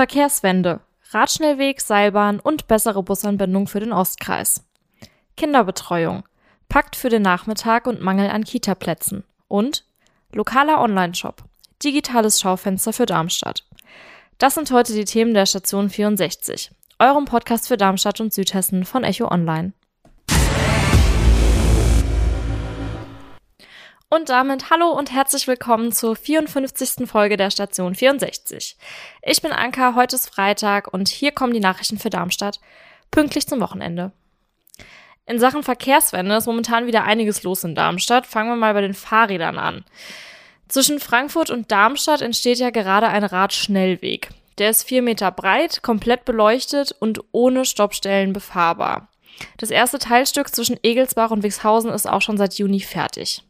Verkehrswende, Radschnellweg, Seilbahn und bessere Busanbindung für den Ostkreis. Kinderbetreuung, Pakt für den Nachmittag und Mangel an Kitaplätzen. Und lokaler Onlineshop, digitales Schaufenster für Darmstadt. Das sind heute die Themen der Station 64, eurem Podcast für Darmstadt und Südhessen von Echo Online. Und damit hallo und herzlich willkommen zur 54. Folge der Station 64. Ich bin Anka, heute ist Freitag und hier kommen die Nachrichten für Darmstadt, pünktlich zum Wochenende. In Sachen Verkehrswende ist momentan wieder einiges los in Darmstadt. Fangen wir mal bei den Fahrrädern an. Zwischen Frankfurt und Darmstadt entsteht ja gerade ein Radschnellweg. Der ist vier Meter breit, komplett beleuchtet und ohne Stoppstellen befahrbar. Das erste Teilstück zwischen Egelsbach und Wixhausen ist auch schon seit Juni fertig.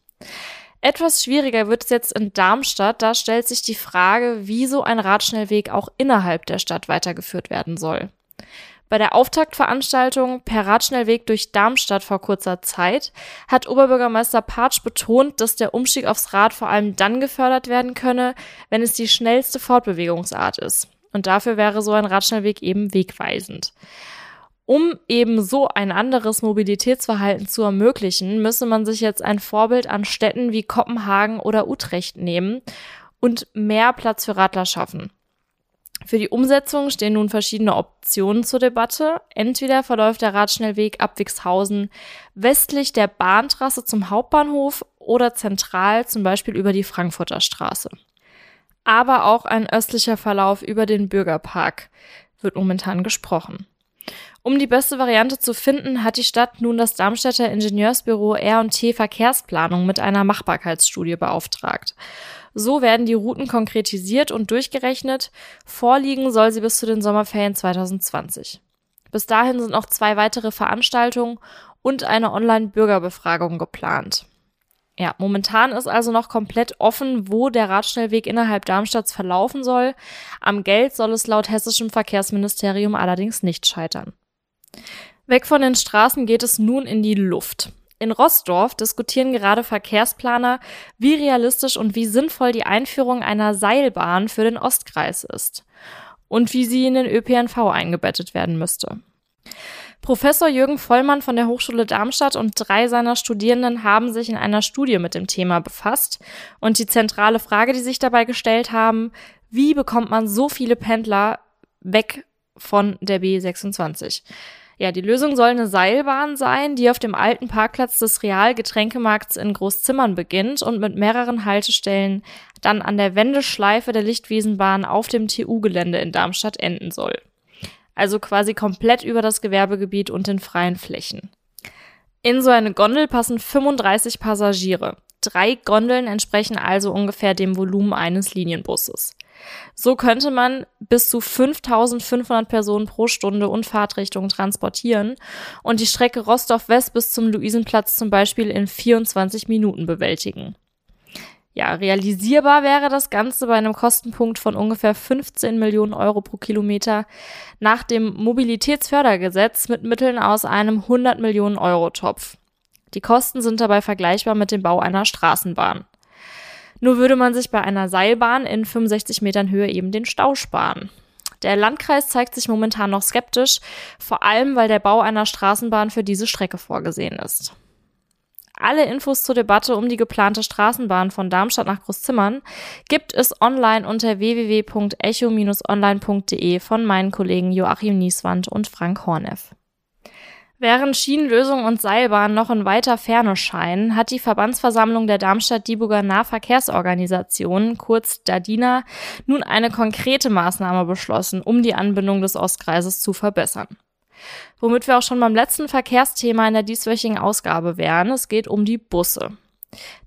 Etwas schwieriger wird es jetzt in Darmstadt. Da stellt sich die Frage, wie so ein Radschnellweg auch innerhalb der Stadt weitergeführt werden soll. Bei der Auftaktveranstaltung per Radschnellweg durch Darmstadt vor kurzer Zeit hat Oberbürgermeister Patsch betont, dass der Umstieg aufs Rad vor allem dann gefördert werden könne, wenn es die schnellste Fortbewegungsart ist. Und dafür wäre so ein Radschnellweg eben wegweisend. Um eben so ein anderes Mobilitätsverhalten zu ermöglichen, müsse man sich jetzt ein Vorbild an Städten wie Kopenhagen oder Utrecht nehmen und mehr Platz für Radler schaffen. Für die Umsetzung stehen nun verschiedene Optionen zur Debatte. Entweder verläuft der Radschnellweg ab Wixhausen westlich der Bahntrasse zum Hauptbahnhof oder zentral zum Beispiel über die Frankfurter Straße. Aber auch ein östlicher Verlauf über den Bürgerpark wird momentan gesprochen. Um die beste Variante zu finden, hat die Stadt nun das Darmstädter Ingenieursbüro R&T Verkehrsplanung mit einer Machbarkeitsstudie beauftragt. So werden die Routen konkretisiert und durchgerechnet. Vorliegen soll sie bis zu den Sommerferien 2020. Bis dahin sind noch zwei weitere Veranstaltungen und eine Online-Bürgerbefragung geplant. Ja, momentan ist also noch komplett offen, wo der Radschnellweg innerhalb Darmstadts verlaufen soll. Am Geld soll es laut hessischem Verkehrsministerium allerdings nicht scheitern. Weg von den Straßen geht es nun in die Luft. In Rossdorf diskutieren gerade Verkehrsplaner, wie realistisch und wie sinnvoll die Einführung einer Seilbahn für den Ostkreis ist und wie sie in den ÖPNV eingebettet werden müsste. Professor Jürgen Vollmann von der Hochschule Darmstadt und drei seiner Studierenden haben sich in einer Studie mit dem Thema befasst. Und die zentrale Frage, die sich dabei gestellt haben, wie bekommt man so viele Pendler weg von der B26? Ja, die Lösung soll eine Seilbahn sein, die auf dem alten Parkplatz des Real-Getränkemarkts in Großzimmern beginnt und mit mehreren Haltestellen dann an der Wendeschleife der Lichtwiesenbahn auf dem TU-Gelände in Darmstadt enden soll. Also quasi komplett über das Gewerbegebiet und den freien Flächen. In so eine Gondel passen 35 Passagiere. Drei Gondeln entsprechen also ungefähr dem Volumen eines Linienbusses. So könnte man bis zu 5500 Personen pro Stunde und Fahrtrichtung transportieren und die Strecke Rostov-West bis zum Luisenplatz zum Beispiel in 24 Minuten bewältigen. Ja, realisierbar wäre das Ganze bei einem Kostenpunkt von ungefähr 15 Millionen Euro pro Kilometer nach dem Mobilitätsfördergesetz mit Mitteln aus einem 100 Millionen Euro Topf. Die Kosten sind dabei vergleichbar mit dem Bau einer Straßenbahn. Nur würde man sich bei einer Seilbahn in 65 Metern Höhe eben den Stau sparen. Der Landkreis zeigt sich momentan noch skeptisch, vor allem weil der Bau einer Straßenbahn für diese Strecke vorgesehen ist. Alle Infos zur Debatte um die geplante Straßenbahn von Darmstadt nach Großzimmern gibt es online unter www.echo-online.de von meinen Kollegen Joachim Nieswand und Frank Horneff. Während Schienenlösung und Seilbahn noch in weiter Ferne scheinen, hat die Verbandsversammlung der Darmstadt-Dieburger Nahverkehrsorganisation, kurz DADINA, nun eine konkrete Maßnahme beschlossen, um die Anbindung des Ostkreises zu verbessern. Womit wir auch schon beim letzten Verkehrsthema in der dieswöchigen Ausgabe wären. Es geht um die Busse.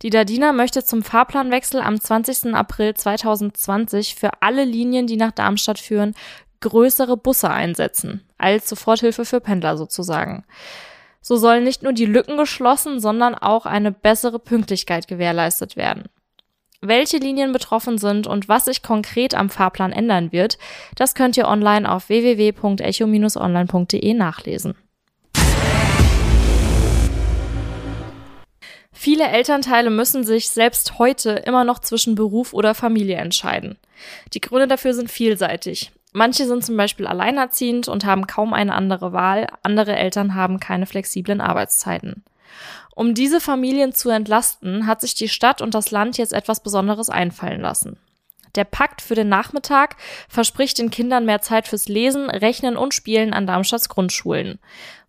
Die Dadina möchte zum Fahrplanwechsel am 20. April 2020 für alle Linien, die nach Darmstadt führen, größere Busse einsetzen, als Soforthilfe für Pendler sozusagen. So sollen nicht nur die Lücken geschlossen, sondern auch eine bessere Pünktlichkeit gewährleistet werden. Welche Linien betroffen sind und was sich konkret am Fahrplan ändern wird, das könnt ihr online auf www.echo-online.de nachlesen. Viele Elternteile müssen sich selbst heute immer noch zwischen Beruf oder Familie entscheiden. Die Gründe dafür sind vielseitig. Manche sind zum Beispiel alleinerziehend und haben kaum eine andere Wahl, andere Eltern haben keine flexiblen Arbeitszeiten. Um diese Familien zu entlasten, hat sich die Stadt und das Land jetzt etwas Besonderes einfallen lassen. Der Pakt für den Nachmittag verspricht den Kindern mehr Zeit fürs Lesen, Rechnen und Spielen an Darmstadts Grundschulen.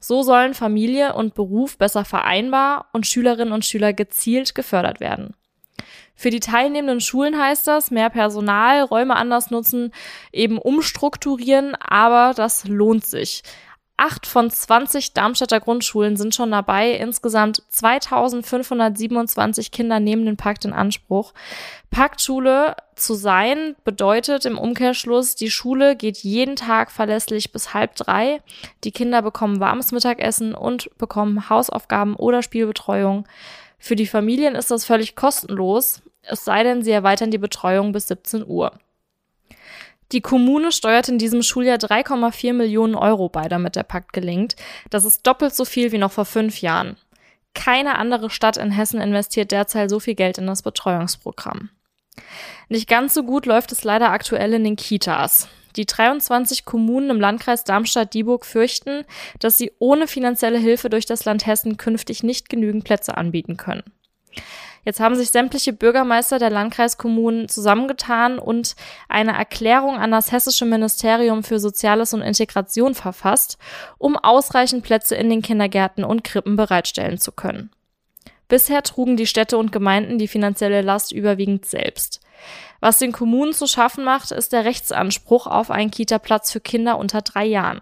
So sollen Familie und Beruf besser vereinbar und Schülerinnen und Schüler gezielt gefördert werden. Für die teilnehmenden Schulen heißt das mehr Personal, Räume anders nutzen, eben umstrukturieren, aber das lohnt sich. Acht von 20 Darmstädter Grundschulen sind schon dabei. Insgesamt 2527 Kinder nehmen den Pakt in Anspruch. Paktschule zu sein bedeutet im Umkehrschluss, die Schule geht jeden Tag verlässlich bis halb drei. Die Kinder bekommen warmes Mittagessen und bekommen Hausaufgaben oder Spielbetreuung. Für die Familien ist das völlig kostenlos, es sei denn, sie erweitern die Betreuung bis 17 Uhr. Die Kommune steuert in diesem Schuljahr 3,4 Millionen Euro bei, damit der Pakt gelingt. Das ist doppelt so viel wie noch vor fünf Jahren. Keine andere Stadt in Hessen investiert derzeit so viel Geld in das Betreuungsprogramm. Nicht ganz so gut läuft es leider aktuell in den Kitas. Die 23 Kommunen im Landkreis Darmstadt-Dieburg fürchten, dass sie ohne finanzielle Hilfe durch das Land Hessen künftig nicht genügend Plätze anbieten können. Jetzt haben sich sämtliche Bürgermeister der Landkreiskommunen zusammengetan und eine Erklärung an das Hessische Ministerium für Soziales und Integration verfasst, um ausreichend Plätze in den Kindergärten und Krippen bereitstellen zu können. Bisher trugen die Städte und Gemeinden die finanzielle Last überwiegend selbst. Was den Kommunen zu schaffen macht, ist der Rechtsanspruch auf einen Kita-Platz für Kinder unter drei Jahren.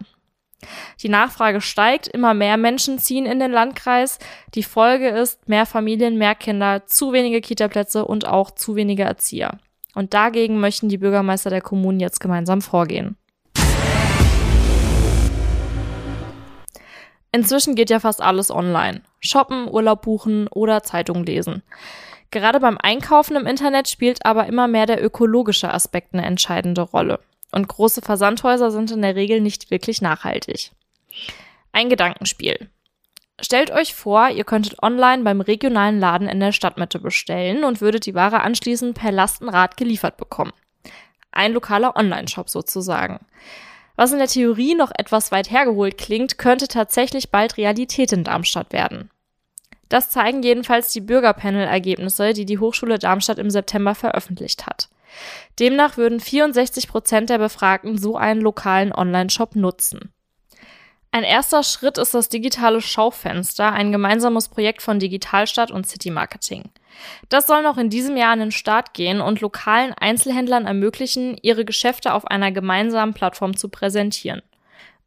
Die Nachfrage steigt, immer mehr Menschen ziehen in den Landkreis. Die Folge ist mehr Familien, mehr Kinder, zu wenige Kitaplätze und auch zu wenige Erzieher. Und dagegen möchten die Bürgermeister der Kommunen jetzt gemeinsam vorgehen. Inzwischen geht ja fast alles online. Shoppen, Urlaub buchen oder Zeitung lesen. Gerade beim Einkaufen im Internet spielt aber immer mehr der ökologische Aspekt eine entscheidende Rolle. Und große Versandhäuser sind in der Regel nicht wirklich nachhaltig. Ein Gedankenspiel. Stellt euch vor, ihr könntet online beim regionalen Laden in der Stadtmitte bestellen und würdet die Ware anschließend per Lastenrad geliefert bekommen. Ein lokaler Online-Shop sozusagen. Was in der Theorie noch etwas weit hergeholt klingt, könnte tatsächlich bald Realität in Darmstadt werden. Das zeigen jedenfalls die Bürgerpanel-Ergebnisse, die die Hochschule Darmstadt im September veröffentlicht hat. Demnach würden 64 Prozent der Befragten so einen lokalen Online-Shop nutzen. Ein erster Schritt ist das digitale Schaufenster, ein gemeinsames Projekt von Digitalstadt und City Marketing. Das soll noch in diesem Jahr an den Start gehen und lokalen Einzelhändlern ermöglichen, ihre Geschäfte auf einer gemeinsamen Plattform zu präsentieren.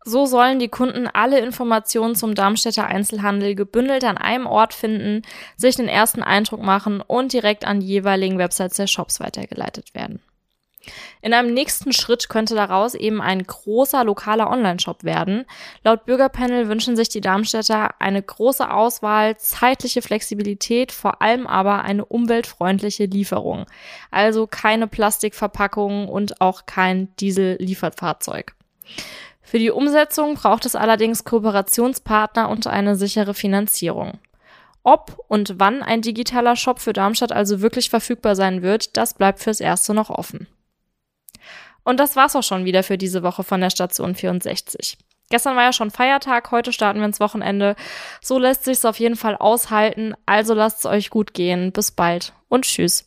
So sollen die Kunden alle Informationen zum Darmstädter Einzelhandel gebündelt an einem Ort finden, sich den ersten Eindruck machen und direkt an die jeweiligen Websites der Shops weitergeleitet werden. In einem nächsten Schritt könnte daraus eben ein großer lokaler Online-Shop werden. Laut Bürgerpanel wünschen sich die Darmstädter eine große Auswahl, zeitliche Flexibilität, vor allem aber eine umweltfreundliche Lieferung. Also keine Plastikverpackungen und auch kein Diesel-Lieferfahrzeug. Für die Umsetzung braucht es allerdings Kooperationspartner und eine sichere Finanzierung. Ob und wann ein digitaler Shop für Darmstadt also wirklich verfügbar sein wird, das bleibt fürs Erste noch offen. Und das war's auch schon wieder für diese Woche von der Station 64. Gestern war ja schon Feiertag, heute starten wir ins Wochenende. So lässt sich's auf jeden Fall aushalten, also lasst's euch gut gehen. Bis bald und tschüss.